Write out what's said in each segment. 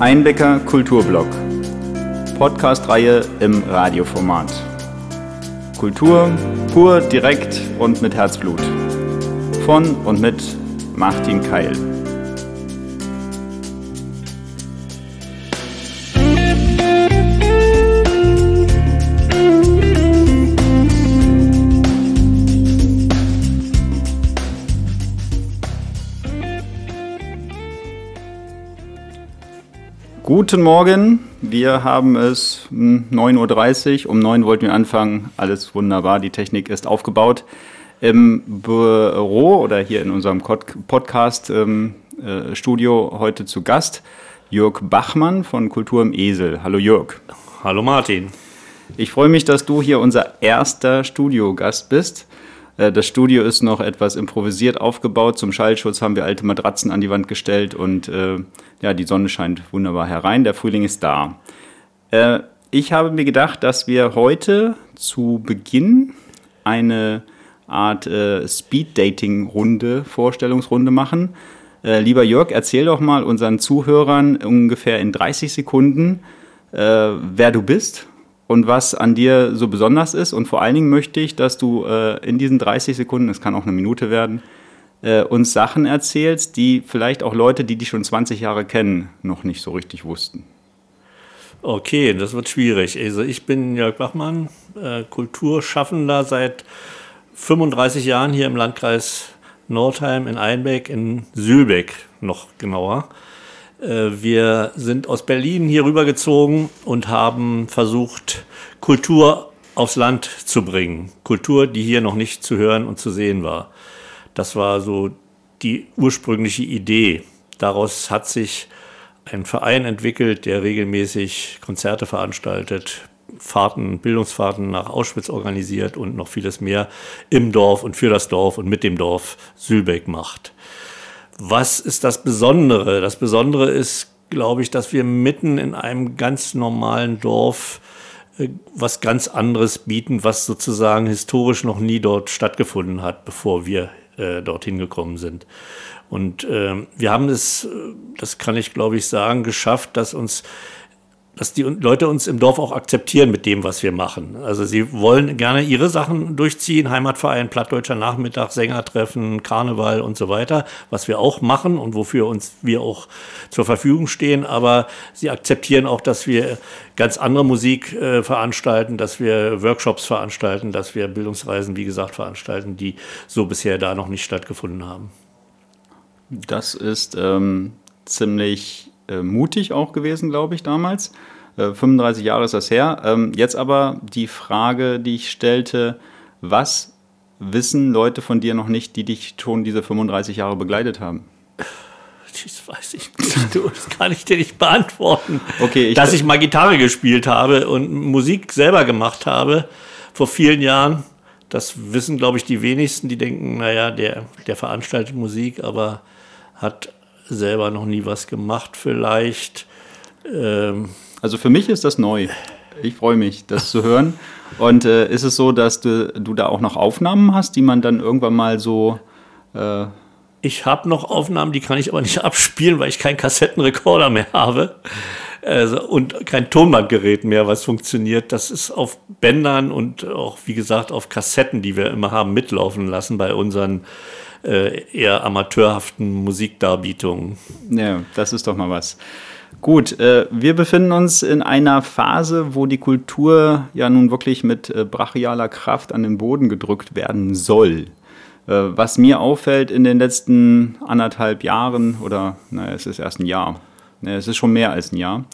Einbecker Kulturblog. Podcast-Reihe im Radioformat. Kultur pur, direkt und mit Herzblut. Von und mit Martin Keil. Guten Morgen, wir haben es 9.30 Uhr, um 9 Uhr wollten wir anfangen, alles wunderbar, die Technik ist aufgebaut. Im Büro oder hier in unserem Podcast-Studio ähm, äh, heute zu Gast Jörg Bachmann von Kultur im Esel. Hallo Jörg. Hallo Martin. Ich freue mich, dass du hier unser erster Studiogast bist. Äh, das Studio ist noch etwas improvisiert aufgebaut. Zum Schallschutz haben wir alte Matratzen an die Wand gestellt und äh, ja, die Sonne scheint wunderbar herein. Der Frühling ist da. Äh, ich habe mir gedacht, dass wir heute zu Beginn eine Art äh, Speed-Dating-Runde, Vorstellungsrunde machen. Äh, lieber Jörg, erzähl doch mal unseren Zuhörern ungefähr in 30 Sekunden, äh, wer du bist und was an dir so besonders ist. Und vor allen Dingen möchte ich, dass du äh, in diesen 30 Sekunden, es kann auch eine Minute werden, äh, uns Sachen erzählst, die vielleicht auch Leute, die dich schon 20 Jahre kennen, noch nicht so richtig wussten. Okay, das wird schwierig. Also ich bin Jörg Bachmann, äh, Kulturschaffender seit 35 Jahren hier im Landkreis Nordheim in Einbeck, in Sülbeck noch genauer. Äh, wir sind aus Berlin hier rübergezogen und haben versucht, Kultur aufs Land zu bringen. Kultur, die hier noch nicht zu hören und zu sehen war. Das war so die ursprüngliche Idee. Daraus hat sich ein Verein entwickelt, der regelmäßig Konzerte veranstaltet, Fahrten, Bildungsfahrten nach Auschwitz organisiert und noch vieles mehr im Dorf und für das Dorf und mit dem Dorf Sülbeck macht. Was ist das Besondere? Das Besondere ist, glaube ich, dass wir mitten in einem ganz normalen Dorf äh, was ganz anderes bieten, was sozusagen historisch noch nie dort stattgefunden hat, bevor wir äh, dorthin gekommen sind. Und äh, wir haben es, äh, das kann ich glaube ich sagen, geschafft, dass uns dass die Leute uns im Dorf auch akzeptieren mit dem, was wir machen. Also sie wollen gerne ihre Sachen durchziehen, Heimatverein, Plattdeutscher Nachmittag, Sängertreffen, Karneval und so weiter, was wir auch machen und wofür uns wir auch zur Verfügung stehen. Aber sie akzeptieren auch, dass wir ganz andere Musik äh, veranstalten, dass wir Workshops veranstalten, dass wir Bildungsreisen, wie gesagt, veranstalten, die so bisher da noch nicht stattgefunden haben. Das ist ähm, ziemlich äh, mutig auch gewesen, glaube ich, damals. Äh, 35 Jahre ist das her. Ähm, jetzt aber die Frage, die ich stellte, was wissen Leute von dir noch nicht, die dich schon diese 35 Jahre begleitet haben? Das weiß ich nicht. Das kann ich dir nicht beantworten. Okay, ich Dass ich mal Gitarre gespielt habe und Musik selber gemacht habe vor vielen Jahren, das wissen, glaube ich, die wenigsten. Die denken, naja, der, der veranstaltet Musik, aber hat selber noch nie was gemacht, vielleicht. Ähm also für mich ist das neu. Ich freue mich, das zu hören. Und äh, ist es so, dass du, du da auch noch Aufnahmen hast, die man dann irgendwann mal so. Äh ich habe noch Aufnahmen, die kann ich aber nicht abspielen, weil ich keinen Kassettenrekorder mehr habe. Also, und kein Tonbandgerät mehr, was funktioniert. Das ist auf Bändern und auch, wie gesagt, auf Kassetten, die wir immer haben, mitlaufen lassen bei unseren äh, eher amateurhaften Musikdarbietungen. Ja, das ist doch mal was. Gut, äh, wir befinden uns in einer Phase, wo die Kultur ja nun wirklich mit äh, brachialer Kraft an den Boden gedrückt werden soll. Äh, was mir auffällt in den letzten anderthalb Jahren, oder naja, es ist erst ein Jahr, naja, es ist schon mehr als ein Jahr,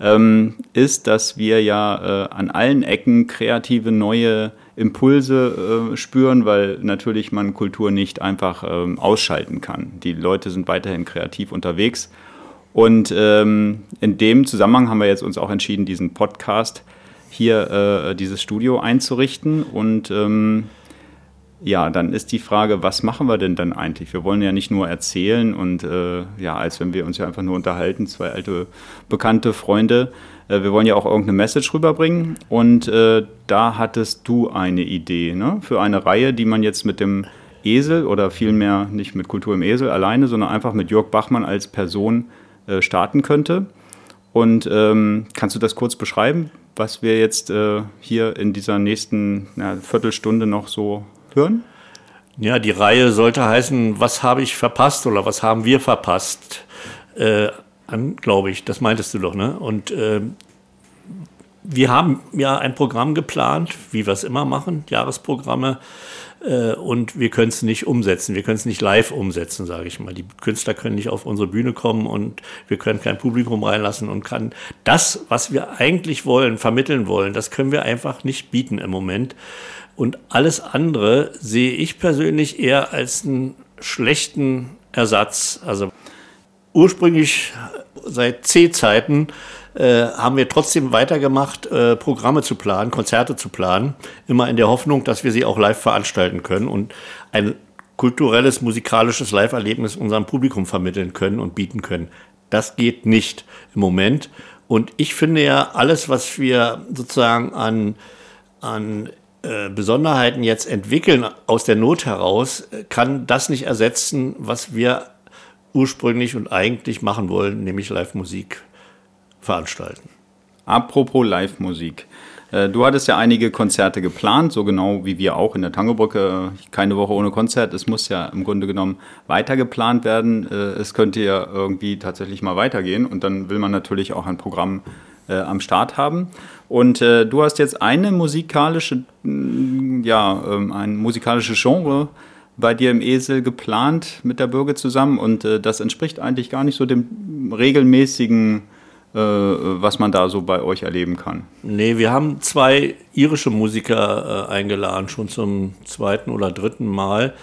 ähm, ist, dass wir ja äh, an allen Ecken kreative neue Impulse äh, spüren, weil natürlich man Kultur nicht einfach ähm, ausschalten kann. Die Leute sind weiterhin kreativ unterwegs. Und ähm, in dem Zusammenhang haben wir jetzt uns auch entschieden, diesen Podcast hier, äh, dieses Studio einzurichten. Und ähm, ja, dann ist die Frage, was machen wir denn dann eigentlich? Wir wollen ja nicht nur erzählen und äh, ja, als wenn wir uns ja einfach nur unterhalten, zwei alte bekannte Freunde, äh, wir wollen ja auch irgendeine Message rüberbringen und äh, da hattest du eine Idee ne? für eine Reihe, die man jetzt mit dem Esel oder vielmehr nicht mit Kultur im Esel alleine, sondern einfach mit Jörg Bachmann als Person äh, starten könnte. Und ähm, kannst du das kurz beschreiben, was wir jetzt äh, hier in dieser nächsten na, Viertelstunde noch so hören? Ja, die Reihe sollte heißen, was habe ich verpasst oder was haben wir verpasst? Äh, Glaube ich, das meintest du doch, ne? Und äh, wir haben ja ein Programm geplant, wie wir es immer machen, Jahresprogramme, äh, und wir können es nicht umsetzen. Wir können es nicht live umsetzen, sage ich mal. Die Künstler können nicht auf unsere Bühne kommen und wir können kein Publikum reinlassen und kann das, was wir eigentlich wollen, vermitteln wollen, das können wir einfach nicht bieten im Moment. Und alles andere sehe ich persönlich eher als einen schlechten Ersatz. Also ursprünglich seit C-Zeiten äh, haben wir trotzdem weitergemacht, äh, Programme zu planen, Konzerte zu planen, immer in der Hoffnung, dass wir sie auch live veranstalten können und ein kulturelles, musikalisches Live-Erlebnis unserem Publikum vermitteln können und bieten können. Das geht nicht im Moment. Und ich finde ja, alles, was wir sozusagen an, an äh, Besonderheiten jetzt entwickeln aus der Not heraus, kann das nicht ersetzen, was wir ursprünglich und eigentlich machen wollen, nämlich Live-Musik veranstalten. Apropos Live-Musik. Äh, du hattest ja einige Konzerte geplant, so genau wie wir auch in der Tangobrücke. Keine Woche ohne Konzert. Es muss ja im Grunde genommen weiter geplant werden. Äh, es könnte ja irgendwie tatsächlich mal weitergehen und dann will man natürlich auch ein Programm äh, am Start haben. Und äh, du hast jetzt eine musikalische, ja, ähm, ein musikalisches Genre bei dir im Esel geplant mit der Bürger zusammen und äh, das entspricht eigentlich gar nicht so dem regelmäßigen äh, was man da so bei euch erleben kann. Nee, wir haben zwei irische Musiker äh, eingeladen, schon zum zweiten oder dritten Mal.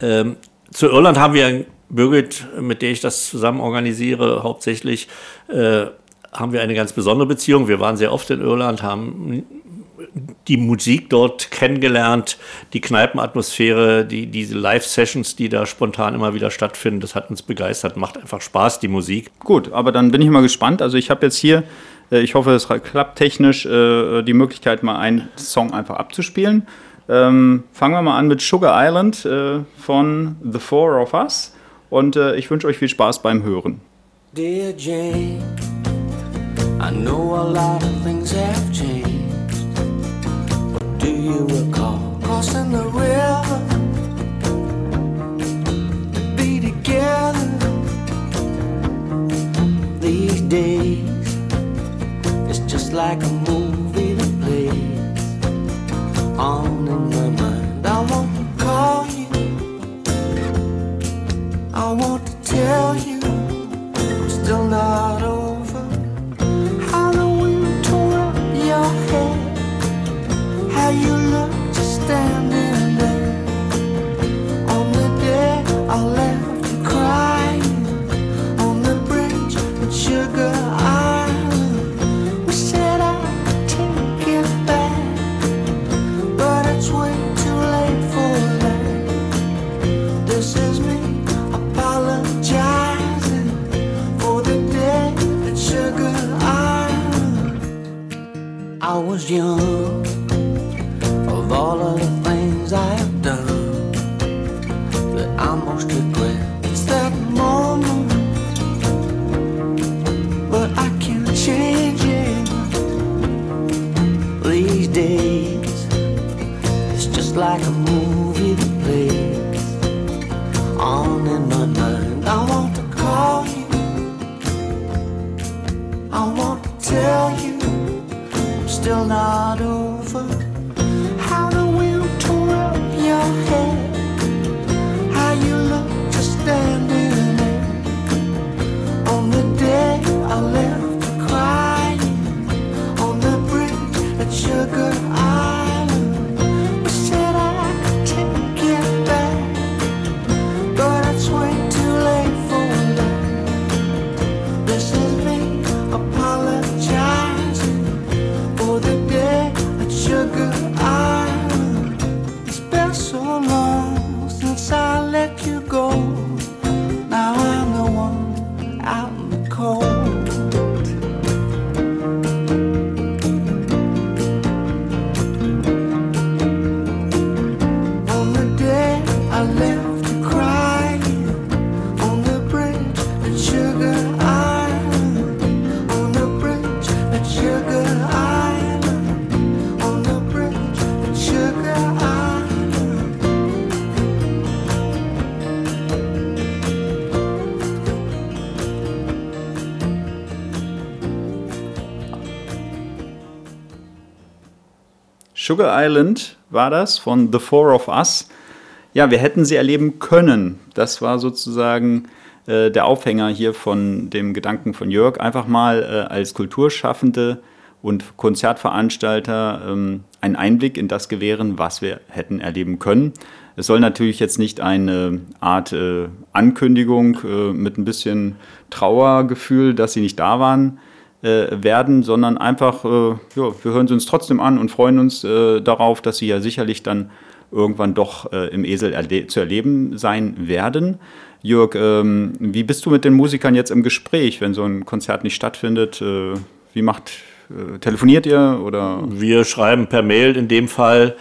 Ähm, zu Irland haben wir Birgit, mit der ich das zusammen organisiere, hauptsächlich äh, haben wir eine ganz besondere Beziehung. Wir waren sehr oft in Irland, haben die Musik dort kennengelernt, die Kneipenatmosphäre, die, diese Live-Sessions, die da spontan immer wieder stattfinden, das hat uns begeistert, macht einfach Spaß, die Musik. Gut, aber dann bin ich mal gespannt. Also ich habe jetzt hier, äh, ich hoffe, es klappt technisch, äh, die Möglichkeit, mal einen Song einfach abzuspielen. Ähm, fangen wir mal an mit Sugar Island äh, von The Four of Us und ich wünsche euch viel Spaß beim Hören. Dear Jane, I know a lot of things have changed. Do you recall? Crossing the river. To be together. These days? It's just like a movie Sugar Island war das von The Four of Us. Ja, wir hätten sie erleben können. Das war sozusagen äh, der Aufhänger hier von dem Gedanken von Jörg. Einfach mal äh, als Kulturschaffende und Konzertveranstalter ähm, einen Einblick in das gewähren, was wir hätten erleben können. Es soll natürlich jetzt nicht eine Art äh, Ankündigung äh, mit ein bisschen Trauergefühl, dass sie nicht da waren, äh, werden, sondern einfach, äh, ja, wir hören sie uns trotzdem an und freuen uns äh, darauf, dass sie ja sicherlich dann irgendwann doch äh, im Esel erle zu erleben sein werden. Jörg, ähm, wie bist du mit den Musikern jetzt im Gespräch, wenn so ein Konzert nicht stattfindet? wie macht, telefoniert ihr oder? Wir schreiben per Mail in dem Fall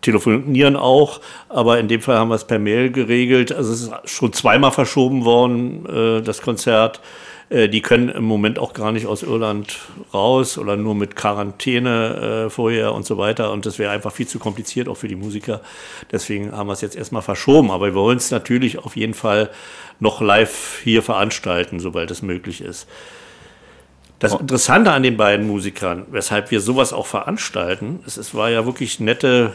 telefonieren auch, aber in dem Fall haben wir es per Mail geregelt. Also es ist schon zweimal verschoben worden, äh, das Konzert. Äh, die können im Moment auch gar nicht aus Irland raus oder nur mit Quarantäne äh, vorher und so weiter. Und das wäre einfach viel zu kompliziert auch für die Musiker. Deswegen haben wir es jetzt erstmal verschoben. Aber wir wollen es natürlich auf jeden Fall noch live hier veranstalten, sobald es möglich ist. Das Interessante an den beiden Musikern, weshalb wir sowas auch veranstalten, es, es war ja wirklich nette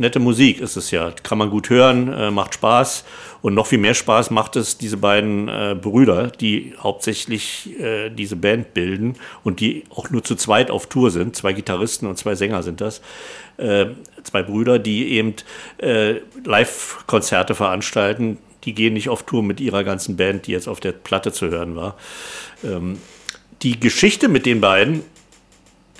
nette Musik ist es ja. Kann man gut hören, äh, macht Spaß. Und noch viel mehr Spaß macht es diese beiden äh, Brüder, die hauptsächlich äh, diese Band bilden und die auch nur zu zweit auf Tour sind. Zwei Gitarristen und zwei Sänger sind das. Äh, zwei Brüder, die eben äh, Live-Konzerte veranstalten. Die gehen nicht auf Tour mit ihrer ganzen Band, die jetzt auf der Platte zu hören war. Ähm, die Geschichte mit den beiden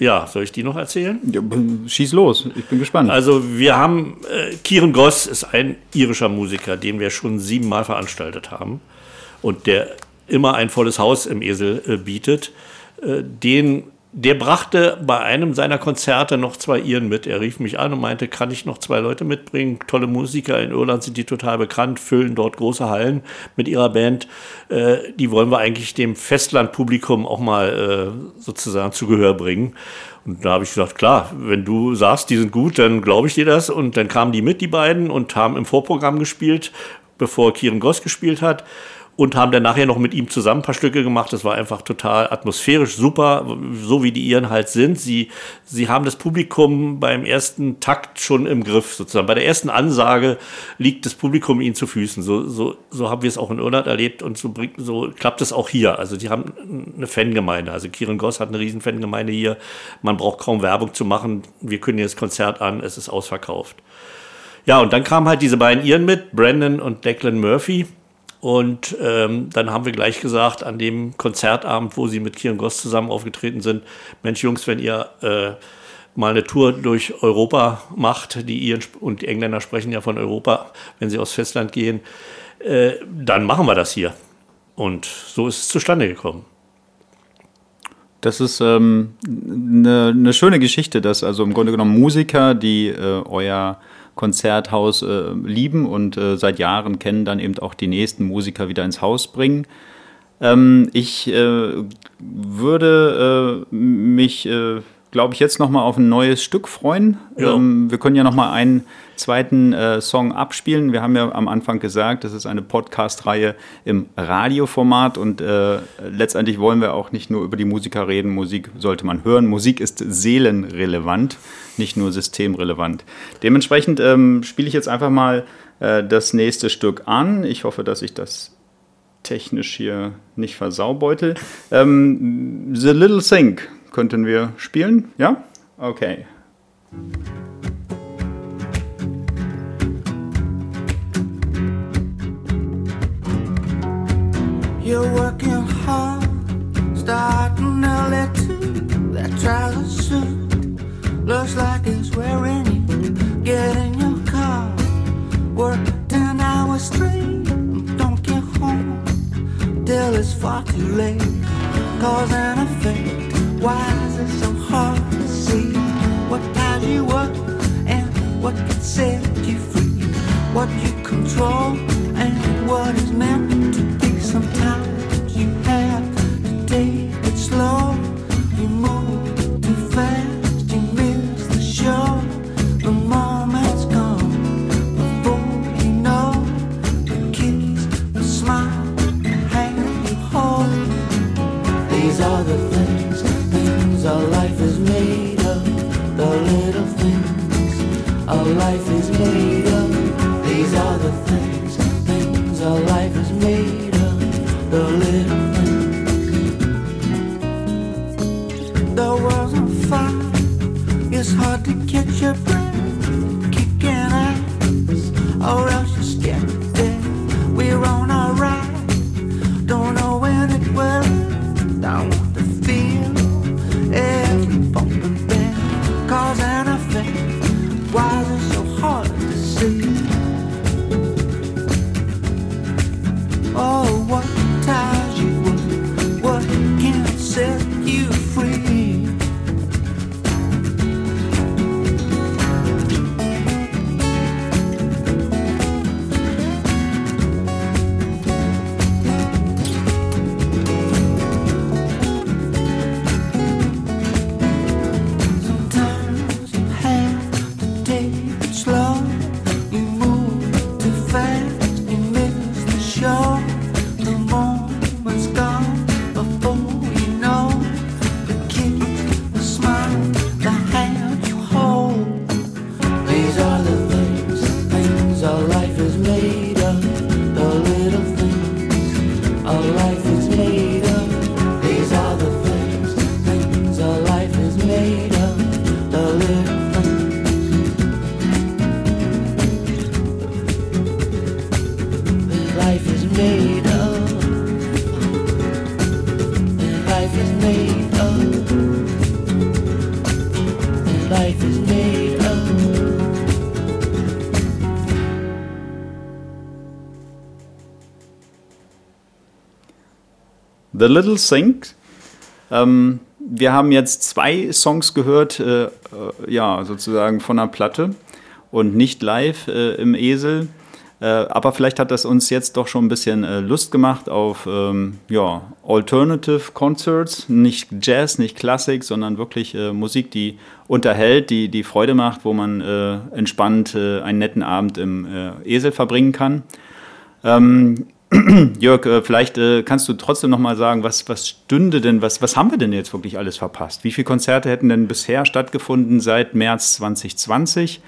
ja, soll ich die noch erzählen? Ja, schieß los, ich bin gespannt. Also wir haben, äh, Kieran Goss ist ein irischer Musiker, den wir schon siebenmal veranstaltet haben und der immer ein volles Haus im Esel äh, bietet. Äh, den der brachte bei einem seiner Konzerte noch zwei Iren mit. Er rief mich an und meinte, kann ich noch zwei Leute mitbringen? Tolle Musiker in Irland sind die total bekannt, füllen dort große Hallen mit ihrer Band. Äh, die wollen wir eigentlich dem Festlandpublikum auch mal äh, sozusagen zu Gehör bringen. Und da habe ich gesagt, klar, wenn du sagst, die sind gut, dann glaube ich dir das. Und dann kamen die mit, die beiden, und haben im Vorprogramm gespielt, bevor Kieran Goss gespielt hat und haben dann nachher noch mit ihm zusammen ein paar Stücke gemacht. Das war einfach total atmosphärisch super, so wie die Iren halt sind. Sie, sie haben das Publikum beim ersten Takt schon im Griff, sozusagen. Bei der ersten Ansage liegt das Publikum ihnen zu Füßen. So, so, so haben wir es auch in Irland erlebt und so, so klappt es auch hier. Also die haben eine Fangemeinde. Also Kieran Goss hat eine riesen Fangemeinde hier. Man braucht kaum Werbung zu machen. Wir können das Konzert an, es ist ausverkauft. Ja, und dann kamen halt diese beiden Iren mit, Brandon und Declan Murphy. Und ähm, dann haben wir gleich gesagt, an dem Konzertabend, wo sie mit Kieran Goss zusammen aufgetreten sind, Mensch Jungs, wenn ihr äh, mal eine Tour durch Europa macht, die Iren und die Engländer sprechen ja von Europa, wenn sie aus Festland gehen, äh, dann machen wir das hier. Und so ist es zustande gekommen. Das ist ähm, eine, eine schöne Geschichte, dass also im Grunde genommen Musiker, die äh, euer Konzerthaus äh, lieben und äh, seit Jahren kennen, dann eben auch die nächsten Musiker wieder ins Haus bringen. Ähm, ich äh, würde äh, mich, äh, glaube ich, jetzt nochmal auf ein neues Stück freuen. Ja. Ähm, wir können ja nochmal einen zweiten äh, Song abspielen. Wir haben ja am Anfang gesagt, das ist eine Podcast-Reihe im Radioformat und äh, letztendlich wollen wir auch nicht nur über die Musiker reden. Musik sollte man hören. Musik ist seelenrelevant, nicht nur systemrelevant. Dementsprechend ähm, spiele ich jetzt einfach mal äh, das nächste Stück an. Ich hoffe, dass ich das technisch hier nicht versaubeutel. Ähm, The Little Thing könnten wir spielen, ja? Okay. You're working hard, starting early too. That trouser suit looks like it's wearing you. Get in your car, work ten hours straight. Don't get home till it's far too late. Cause an effect. Why is it so hard to see what ties you up and what can set you free? What you control and what is meant to be it's hard to catch your breath, kicking ass, or else. The Little Thing. Ähm, wir haben jetzt zwei Songs gehört, äh, äh, ja, sozusagen von der Platte und nicht live äh, im Esel. Äh, aber vielleicht hat das uns jetzt doch schon ein bisschen äh, Lust gemacht auf ähm, ja, Alternative Concerts, nicht Jazz, nicht Klassik, sondern wirklich äh, Musik, die unterhält, die, die Freude macht, wo man entspannt einen netten Abend im Esel verbringen kann. Ähm, Jörg, äh, vielleicht äh, kannst du trotzdem noch mal sagen, was, was stünde denn, was, was haben wir denn jetzt wirklich alles verpasst? Wie viele Konzerte hätten denn bisher stattgefunden seit März 2020?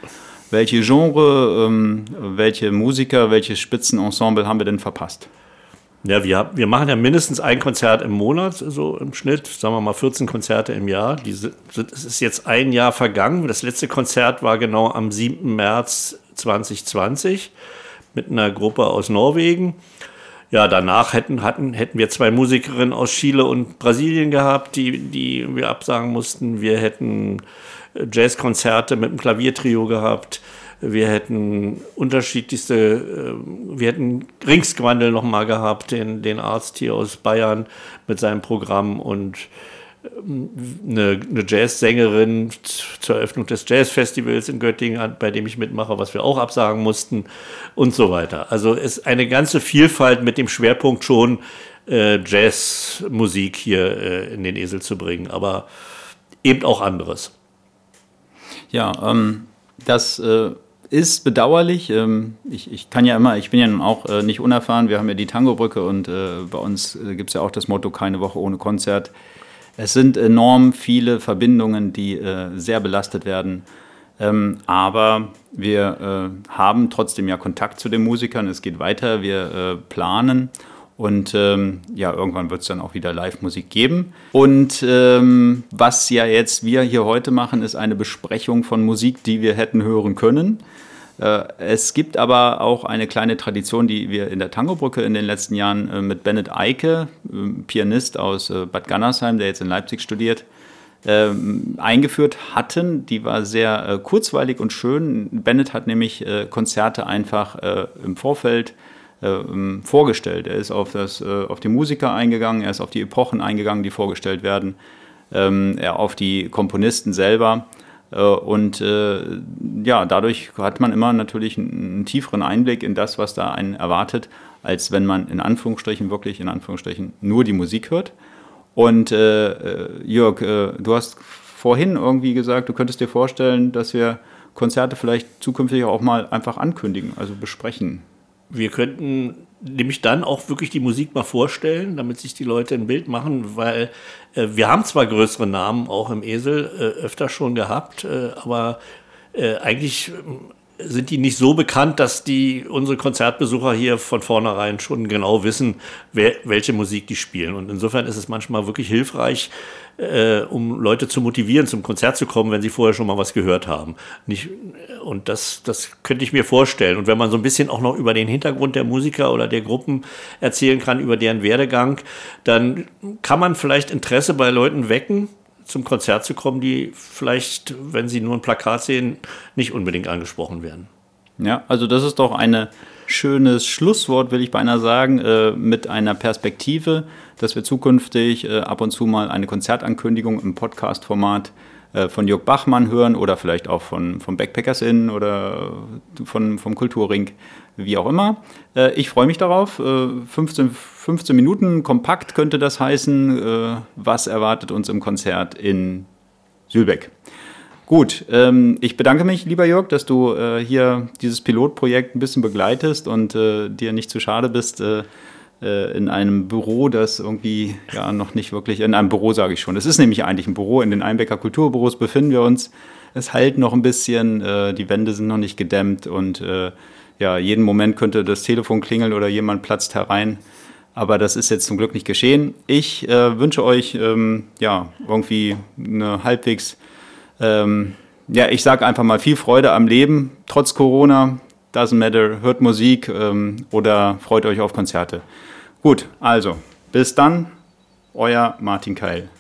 Welche Genre, ähm, welche Musiker, welches Spitzenensemble haben wir denn verpasst? Ja, wir, wir machen ja mindestens ein Konzert im Monat, so im Schnitt, sagen wir mal 14 Konzerte im Jahr. es ist jetzt ein Jahr vergangen. Das letzte Konzert war genau am 7. März 2020 mit einer Gruppe aus Norwegen ja, danach hätten, hatten, hätten wir zwei Musikerinnen aus Chile und Brasilien gehabt, die, die wir absagen mussten. Wir hätten Jazzkonzerte mit einem Klaviertrio gehabt. Wir hätten unterschiedlichste, äh, wir hätten Ringsquandel nochmal gehabt, den, den Arzt hier aus Bayern mit seinem Programm und eine, eine Jazzsängerin zur Eröffnung des Jazzfestivals in Göttingen, bei dem ich mitmache, was wir auch absagen mussten und so weiter. Also es ist eine ganze Vielfalt mit dem Schwerpunkt schon äh, Jazzmusik hier äh, in den Esel zu bringen, aber eben auch anderes. Ja, ähm, das äh, ist bedauerlich. Ähm, ich, ich, kann ja immer, ich bin ja auch äh, nicht unerfahren. Wir haben ja die Tango-Brücke und äh, bei uns äh, gibt es ja auch das Motto: keine Woche ohne Konzert. Es sind enorm viele Verbindungen, die äh, sehr belastet werden. Ähm, aber wir äh, haben trotzdem ja Kontakt zu den Musikern. Es geht weiter, wir äh, planen. Und ähm, ja, irgendwann wird es dann auch wieder Live-Musik geben. Und ähm, was ja jetzt wir hier heute machen, ist eine Besprechung von Musik, die wir hätten hören können. Äh, es gibt aber auch eine kleine Tradition, die wir in der Tangobrücke in den letzten Jahren äh, mit Bennett Eike, ähm, Pianist aus äh, Bad Gannersheim, der jetzt in Leipzig studiert, ähm, eingeführt hatten. Die war sehr kurzweilig und schön. Bennett hat nämlich Konzerte einfach im Vorfeld vorgestellt. Er ist auf, das, auf die Musiker eingegangen, er ist auf die Epochen eingegangen, die vorgestellt werden, er auf die Komponisten selber. Äh, und äh, ja, dadurch hat man immer natürlich einen tieferen Einblick in das, was da einen erwartet, als wenn man in Anführungsstrichen wirklich in Anführungsstrichen nur die Musik hört. Und äh, äh Jörg, äh, du hast vorhin irgendwie gesagt, du könntest dir vorstellen, dass wir Konzerte vielleicht zukünftig auch mal einfach ankündigen, also besprechen. Wir könnten nämlich dann auch wirklich die Musik mal vorstellen, damit sich die Leute ein Bild machen, weil äh, wir haben zwar größere Namen auch im Esel äh, öfter schon gehabt, äh, aber äh, eigentlich äh, sind die nicht so bekannt, dass die unsere Konzertbesucher hier von vornherein schon genau wissen, wer, welche Musik die spielen. Und insofern ist es manchmal wirklich hilfreich, äh, um Leute zu motivieren, zum Konzert zu kommen, wenn sie vorher schon mal was gehört haben. Nicht, und das, das könnte ich mir vorstellen. Und wenn man so ein bisschen auch noch über den Hintergrund der Musiker oder der Gruppen erzählen kann, über deren Werdegang, dann kann man vielleicht Interesse bei Leuten wecken, zum Konzert zu kommen, die vielleicht, wenn sie nur ein Plakat sehen, nicht unbedingt angesprochen werden. Ja, also das ist doch ein schönes Schlusswort, will ich beinahe sagen, äh, mit einer Perspektive, dass wir zukünftig äh, ab und zu mal eine Konzertankündigung im Podcast-Format äh, von Jörg Bachmann hören oder vielleicht auch von, von Backpackers Inn oder von, vom Kulturring, wie auch immer. Äh, ich freue mich darauf. 15, äh, 15 Minuten kompakt könnte das heißen. was erwartet uns im Konzert in Sülbeck? Gut, ähm, ich bedanke mich, lieber Jörg, dass du äh, hier dieses Pilotprojekt ein bisschen begleitest und äh, dir nicht zu schade bist, äh, äh, in einem Büro, das irgendwie ja noch nicht wirklich, in einem Büro sage ich schon. Es ist nämlich eigentlich ein Büro, in den Einbecker Kulturbüros befinden wir uns. Es halt noch ein bisschen, äh, die Wände sind noch nicht gedämmt und äh, ja, jeden Moment könnte das Telefon klingeln oder jemand platzt herein. Aber das ist jetzt zum Glück nicht geschehen. Ich äh, wünsche euch ähm, ja irgendwie eine halbwegs, ähm, ja, ich sage einfach mal viel Freude am Leben, trotz Corona. Doesn't matter, hört Musik ähm, oder freut euch auf Konzerte. Gut, also bis dann, euer Martin Keil.